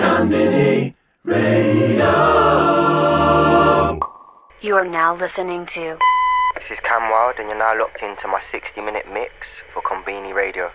Konbini Radio. You are now listening to. This is Cam Wild, and you're now locked into my 60 minute mix for Konbini Radio.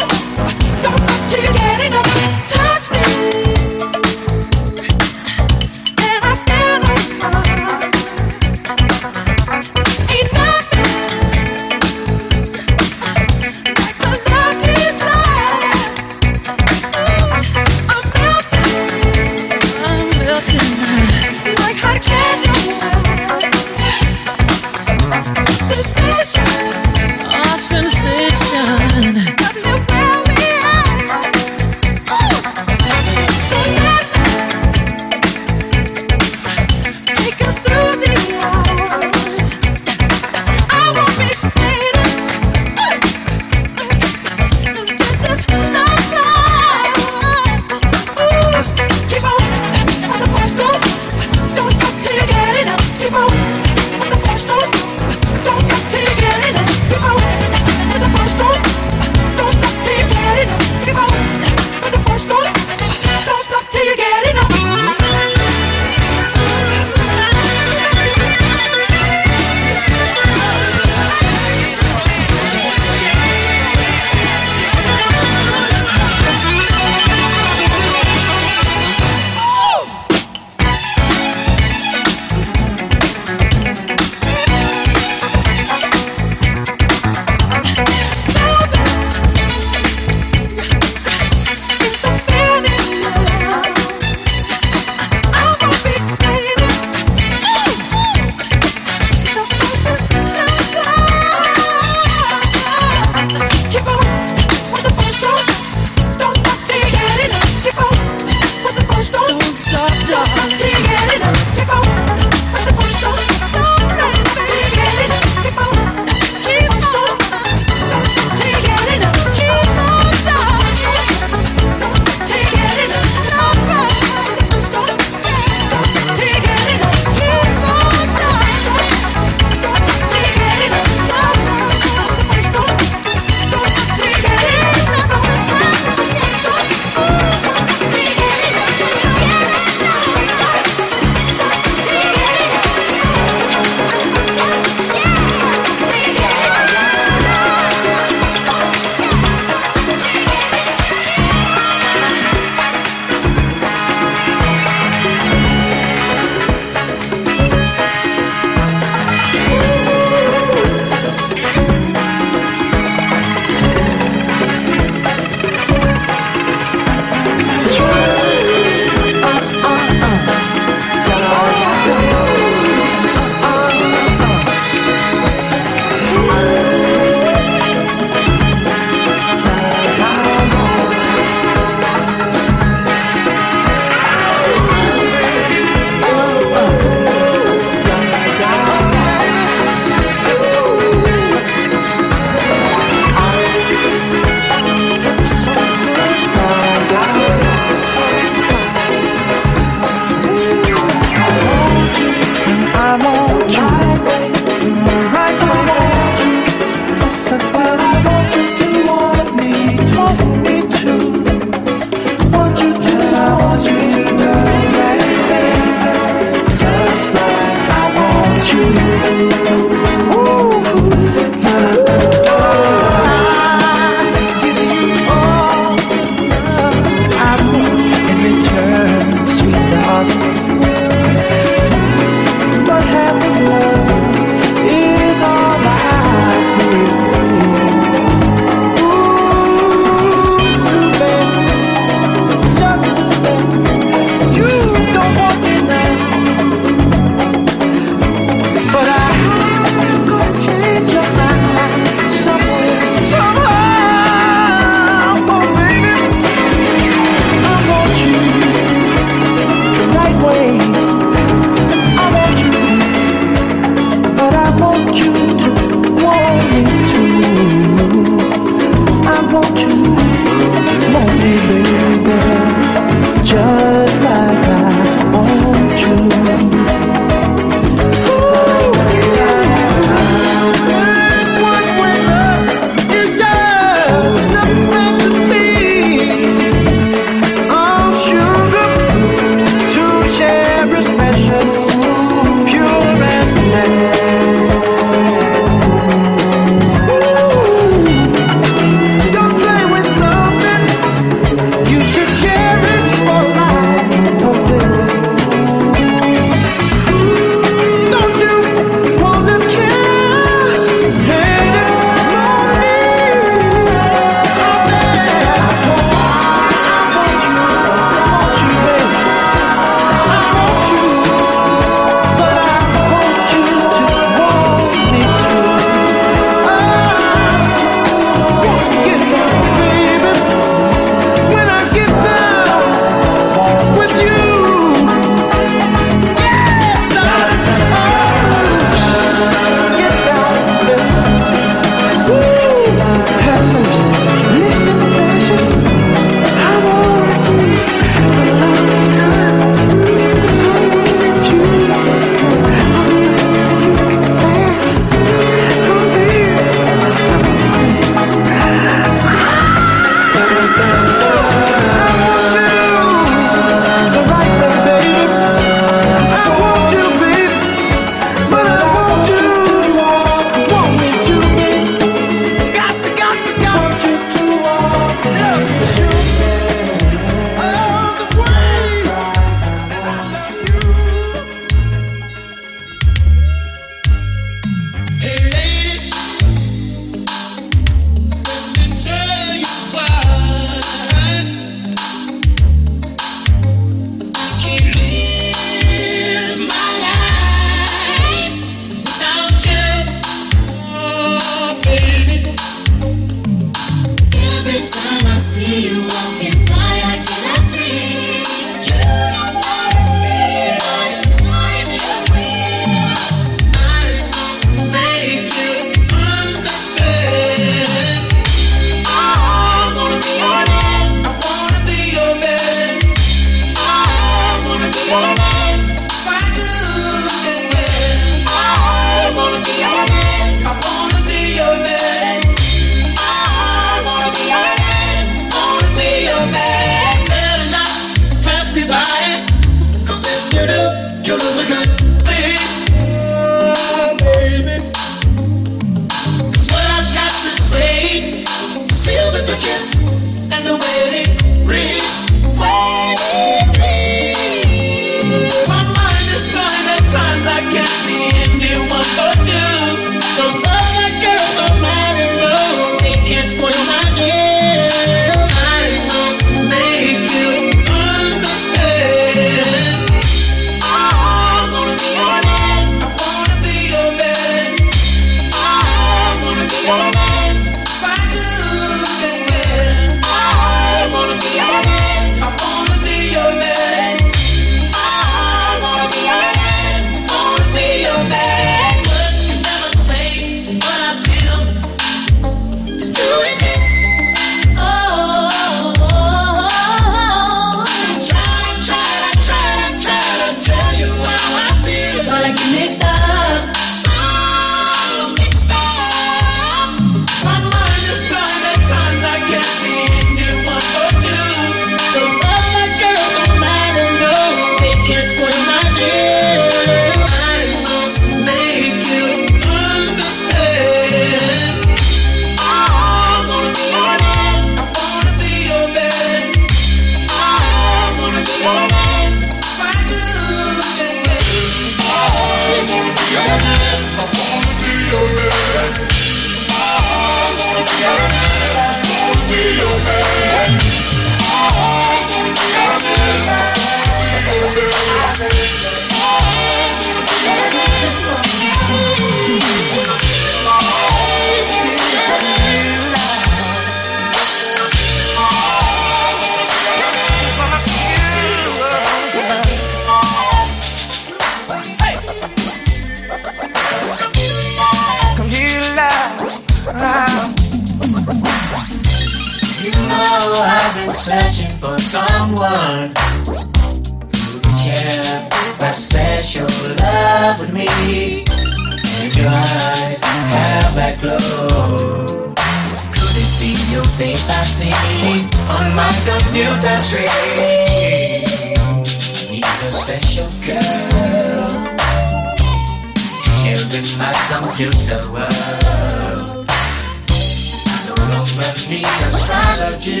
astrology.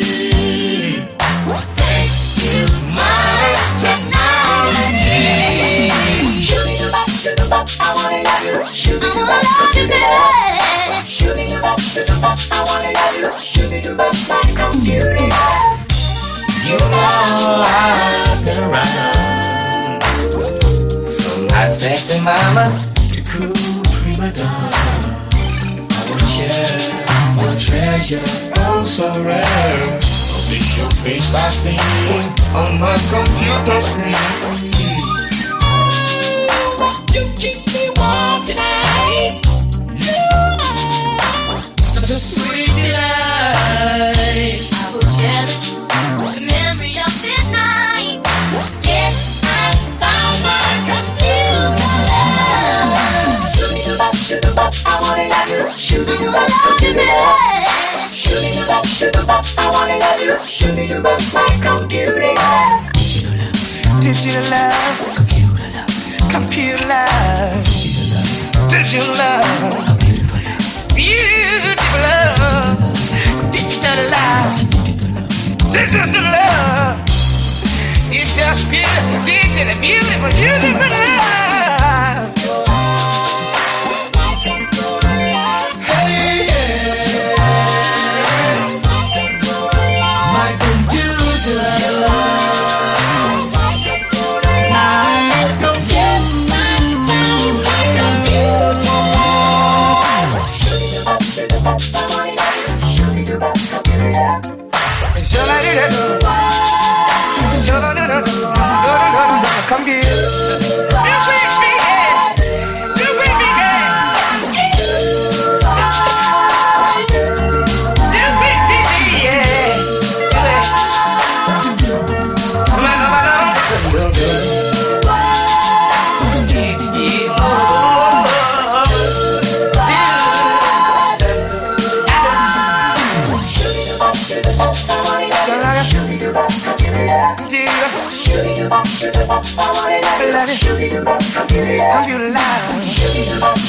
Thanks to my technology. I wanna love you. I wanna love you. You know I've been around from hot sexy mamas to cool prima donna treasure, oh so rare. Cause it's your face I see on my computer screen. Shooting you up, give. Shooting you up, shoot them up, I wanna love you. Shooting you up, like computer love. Digital love. Computer love. Computer love. Digital love. Beautiful love. Digital love. Digital love. It's just beautiful, digital, beautiful, beautiful love.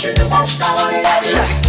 She don't want to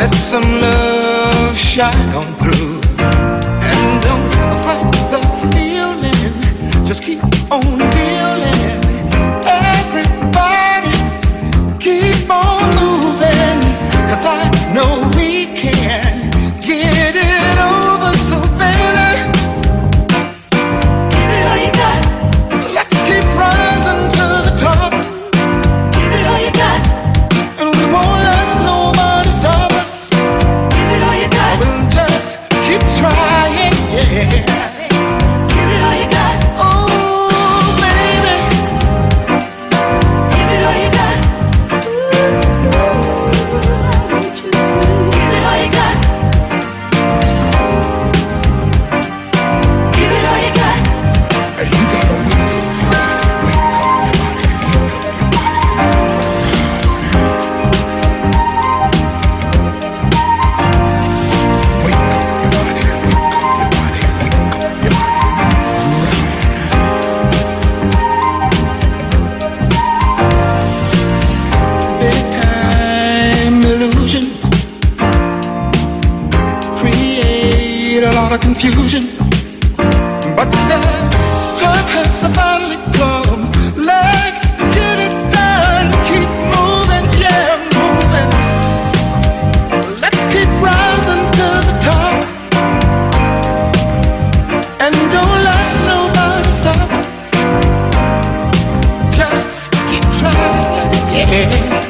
let some love shine on through. yeah.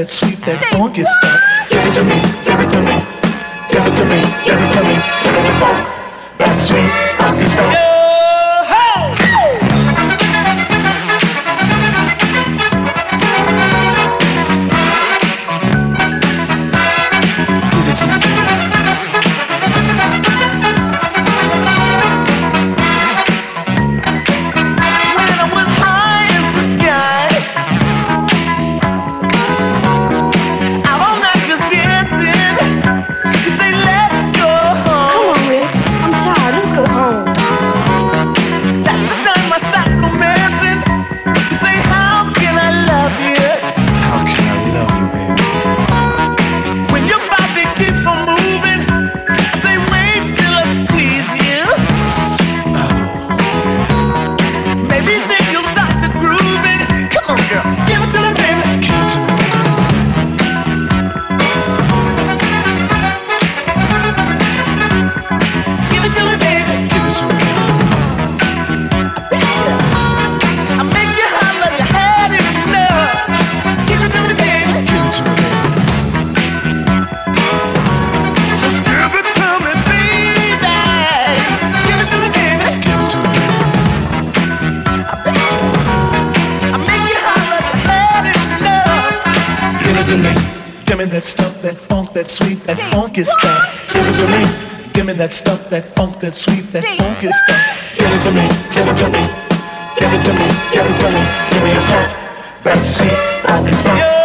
that sweet, that funky stuff. Give it to me. That stuff, that funk, sweet, funky stuff. Give it to me. Give me that stuff, that funk, that sweet, that funky stuff. Give it to me. Give it to me. Give it to me. Give it to me. Give me a stuff, that sweet, funky stuff.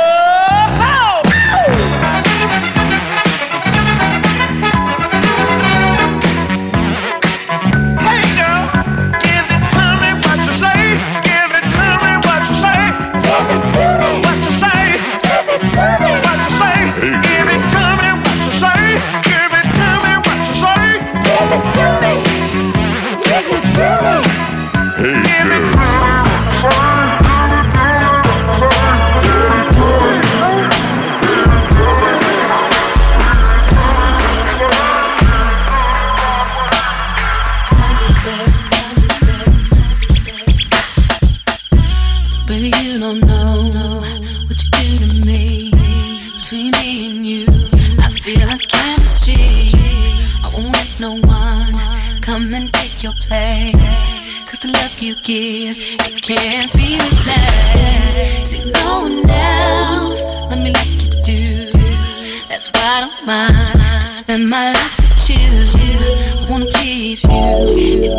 I don't mind. I spend my life with you. I wanna please you.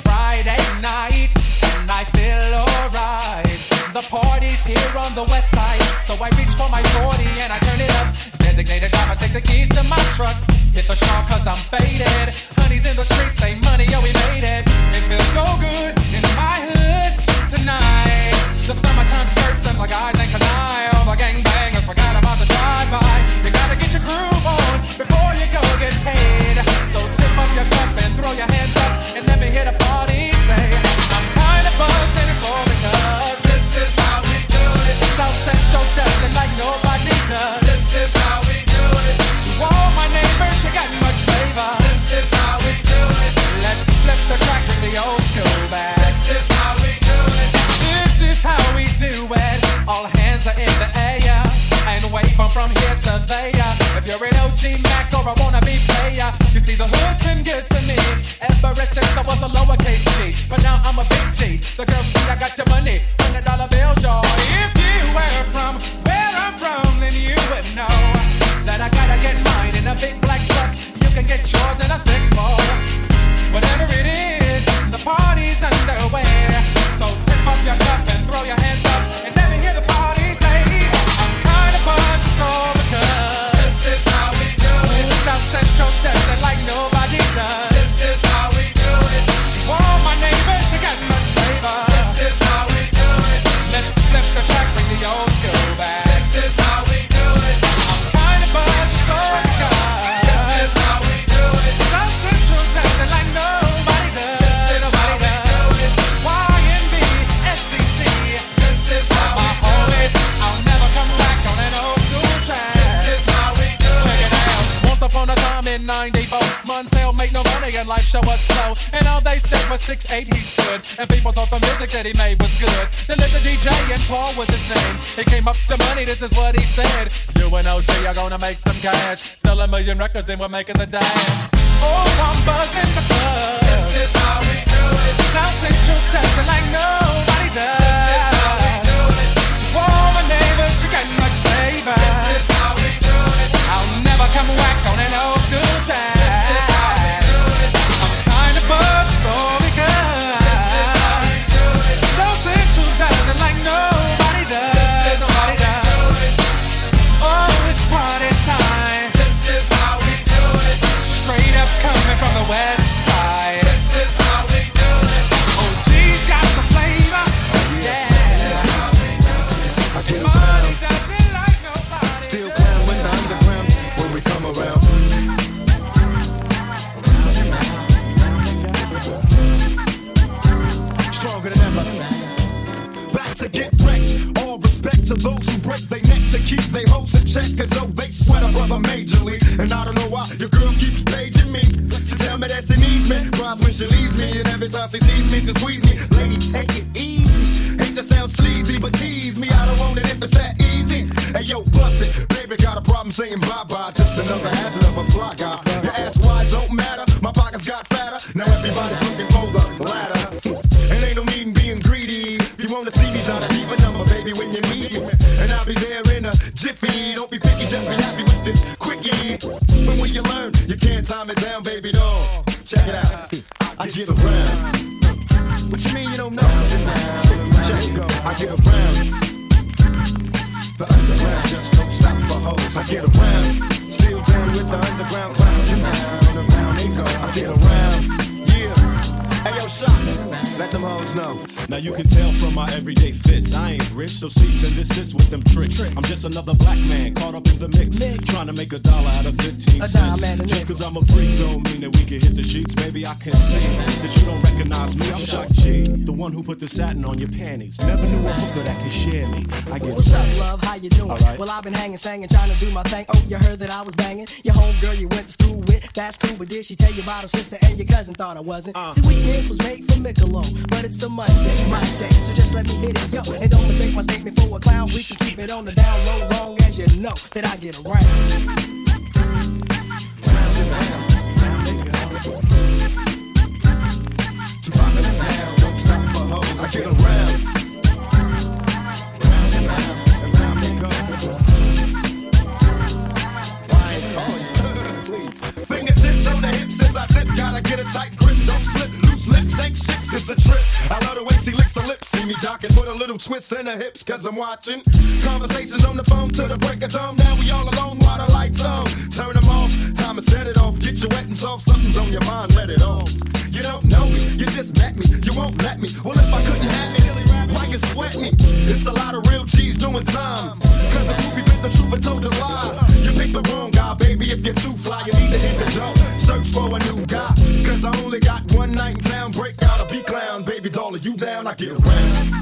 Friday night and I feel alright. The party's here on the west side, so I reach for my 40 and I turn it up. Designated driver, take the keys to my truck. Hit the shop cause I'm faded. Honey's in the streets, say Monty, yo, we made it. It feels so good in my hood tonight. The summertime skirts and my guys ain't can I. All the gangbangers forgot about the drive-by. You gotta get your groove on before you go get paid. So up your cup and throw your hands up and let me hear the party. Say, I'm kind of buzzed and it's all because this is how we do it. South Central does it like nobody does. This is how we do it. To all my neighbors, you got much flavor. This is how we do it. Let's flip the crack with the old school back. This is how we do it. This is how we do it. All hands are in the air and wave from here to there. If you're an OG you see the hood's been good to me ever since I was a lowercase G. But now I'm a big G. The girls see I got the money, hundred dollar bills. If you were from where I'm from, then you would know that I gotta get mine in a big black truck. You can get yours in a six ball. Show was slow. And all they said was 6'8 he stood. And people thought the music that he made was good. Then lived the DJ and Paul was his name. He came up to Monty, this is what he said. You and OG are gonna make some cash. Sell a million records and we're making the dash. Oh, I'm buzzing the club. This is how we do it. South Central dancing like nobody does. This is how we do it. To all my neighbors, you got much flavor. This is how we do it. I'll never come whack on an old school track. Me. Cries when she leaves me. And every time she sees me, she squeeze me. Lady, take it easy. Hate to sound sleazy, but tease me. I don't want it if it's that easy. Hey yo, bust it. Baby got a problem saying bye bye. Just another hazard of a fly guy. Your ass wide don't matter. Get around. What you mean you don't know? Check it go. I get around. The underground just don't stop for hoes. I get around. Still down with the underground clowns. And round, around they go. I get around. Yeah. Hey yo, Shock. Let them hoes know. Now you can tell from my everyday fits. I ain't rich, so cease and desist with them tricks. I'm just another black man caught up in the mix. Trying to make a dollar out of 15 cents. Just cause I'm a freak don't mean that we can hit the sheets. Maybe I can see that you don't recognize me. I'm Shock G, the one who put the satin on your panties. Never knew a hooker that could share me. I get What's up, love? How you doing? Alright. Well, I've been hanging, singing, trying to do my thing. Oh, you heard that I was banging? Your homegirl you went to school with, that's cool. But did she tell you about her sister and your cousin? Thought I wasn't. Uh. See, weekends was made for Michelob, but it's a Monday, my day. So just let me hit it, yo. And don't mistake my statement for a clown. We can keep it on the down low, long as you know that I get around. To rock it down, don't stop for hoes. I get around. Gotta get a tight grip, don't slip. Loose lips ain't shit, it's a trip. I love the way she licks her lips. See me jocking, put a little twist in her hips, cause I'm watching. Conversations on the phone till the break of dawn. Now we all alone while the lights on. Turn them off, time to set it off. Get you wet and soft, something's on your mind, let it off. You don't know me, you just met me, you won't let me. Well, if I couldn't have me, why you sweat me? It's a lot of real G's doing time. Cause a groupie bit the truth and told a lie. You picked the wrong guy, baby. If you're too fly, you need to hit the door. Search for a new guy. Cause I only got one night in town. Break out a B clown, baby doll. You down? I get around.